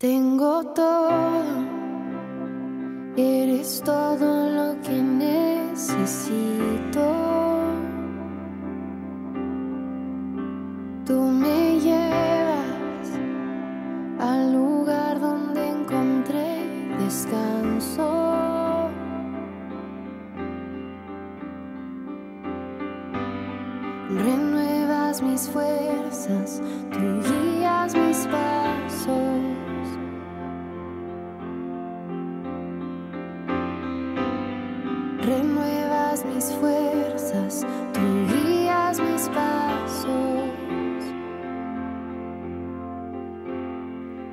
Tengo todo, eres todo lo que necesito. Tú me llevas al lugar donde encontré descanso. Renuevas mis fuerzas, tú guías mis pasos. Renuevas mis fuerzas, mis pasos.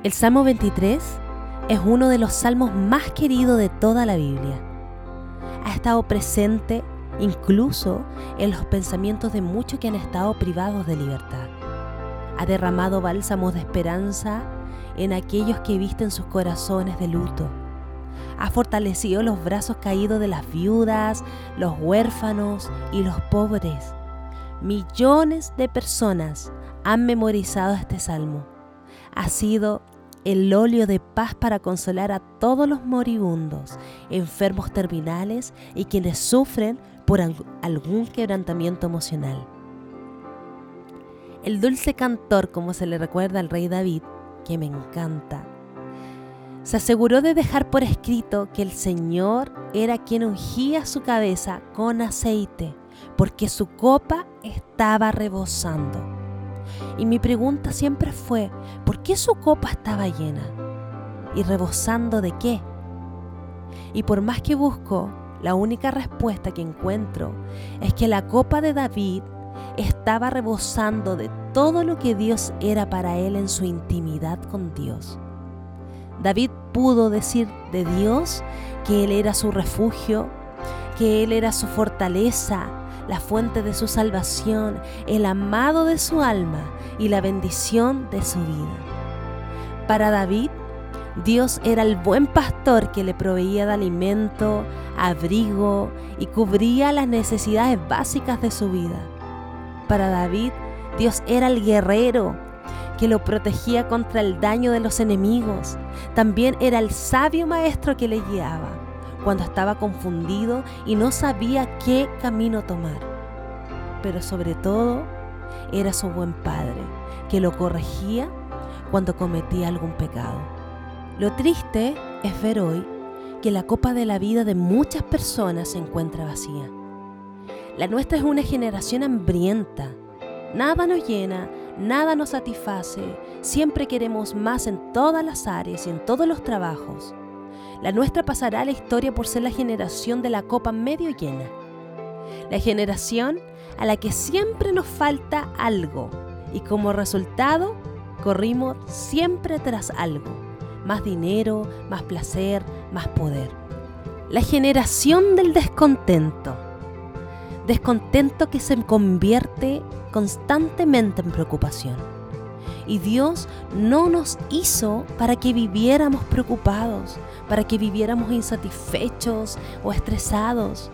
El Salmo 23 es uno de los salmos más queridos de toda la Biblia. Ha estado presente incluso en los pensamientos de muchos que han estado privados de libertad. Ha derramado bálsamos de esperanza en aquellos que visten sus corazones de luto. Ha fortalecido los brazos caídos de las viudas, los huérfanos y los pobres. Millones de personas han memorizado este salmo. Ha sido el óleo de paz para consolar a todos los moribundos, enfermos terminales y quienes sufren por algún quebrantamiento emocional. El dulce cantor, como se le recuerda al rey David, que me encanta, se aseguró de dejar por escrito que el Señor era quien ungía su cabeza con aceite, porque su copa estaba rebosando. Y mi pregunta siempre fue, ¿por qué su copa estaba llena? ¿Y rebosando de qué? Y por más que busco, la única respuesta que encuentro es que la copa de David estaba rebosando de todo lo que Dios era para él en su intimidad con Dios. David pudo decir de Dios que Él era su refugio, que Él era su fortaleza, la fuente de su salvación, el amado de su alma y la bendición de su vida. Para David, Dios era el buen pastor que le proveía de alimento, abrigo y cubría las necesidades básicas de su vida. Para David, Dios era el guerrero que lo protegía contra el daño de los enemigos. También era el sabio maestro que le guiaba cuando estaba confundido y no sabía qué camino tomar. Pero sobre todo, era su buen padre, que lo corregía cuando cometía algún pecado. Lo triste es ver hoy que la copa de la vida de muchas personas se encuentra vacía. La nuestra es una generación hambrienta. Nada nos llena, nada nos satisface, siempre queremos más en todas las áreas y en todos los trabajos. La nuestra pasará a la historia por ser la generación de la copa medio llena. La generación a la que siempre nos falta algo y como resultado corrimos siempre tras algo. Más dinero, más placer, más poder. La generación del descontento. Descontento que se convierte constantemente en preocupación. Y Dios no nos hizo para que viviéramos preocupados, para que viviéramos insatisfechos o estresados.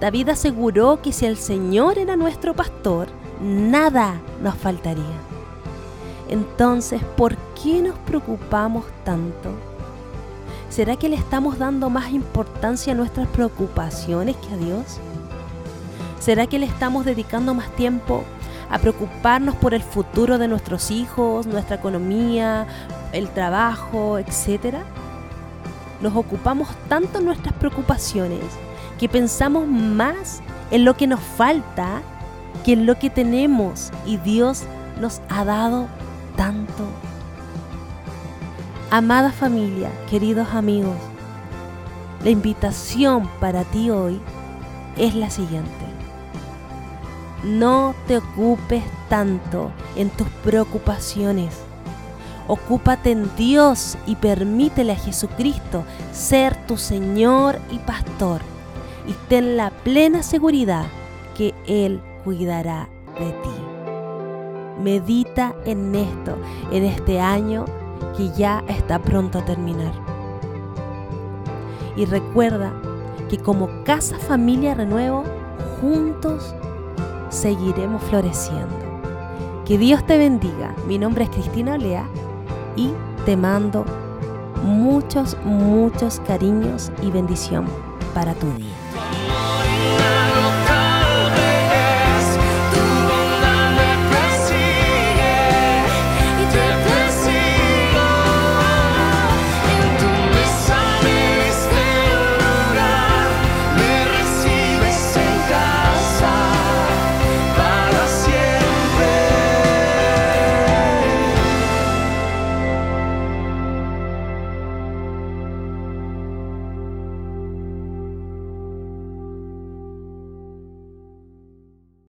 David aseguró que si el Señor era nuestro pastor, nada nos faltaría. Entonces, ¿por qué nos preocupamos tanto? ¿Será que le estamos dando más importancia a nuestras preocupaciones que a Dios? ¿Será que le estamos dedicando más tiempo a preocuparnos por el futuro de nuestros hijos, nuestra economía, el trabajo, etcétera? Nos ocupamos tanto en nuestras preocupaciones que pensamos más en lo que nos falta que en lo que tenemos y Dios nos ha dado tanto. Amada familia, queridos amigos, la invitación para ti hoy es la siguiente. No te ocupes tanto en tus preocupaciones. Ocúpate en Dios y permítele a Jesucristo ser tu Señor y Pastor. Y ten la plena seguridad que Él cuidará de ti. Medita en esto, en este año que ya está pronto a terminar. Y recuerda que como Casa Familia Renuevo, juntos seguiremos floreciendo. Que Dios te bendiga. Mi nombre es Cristina Olea y te mando Muchos, muchos cariños y bendición para tu día.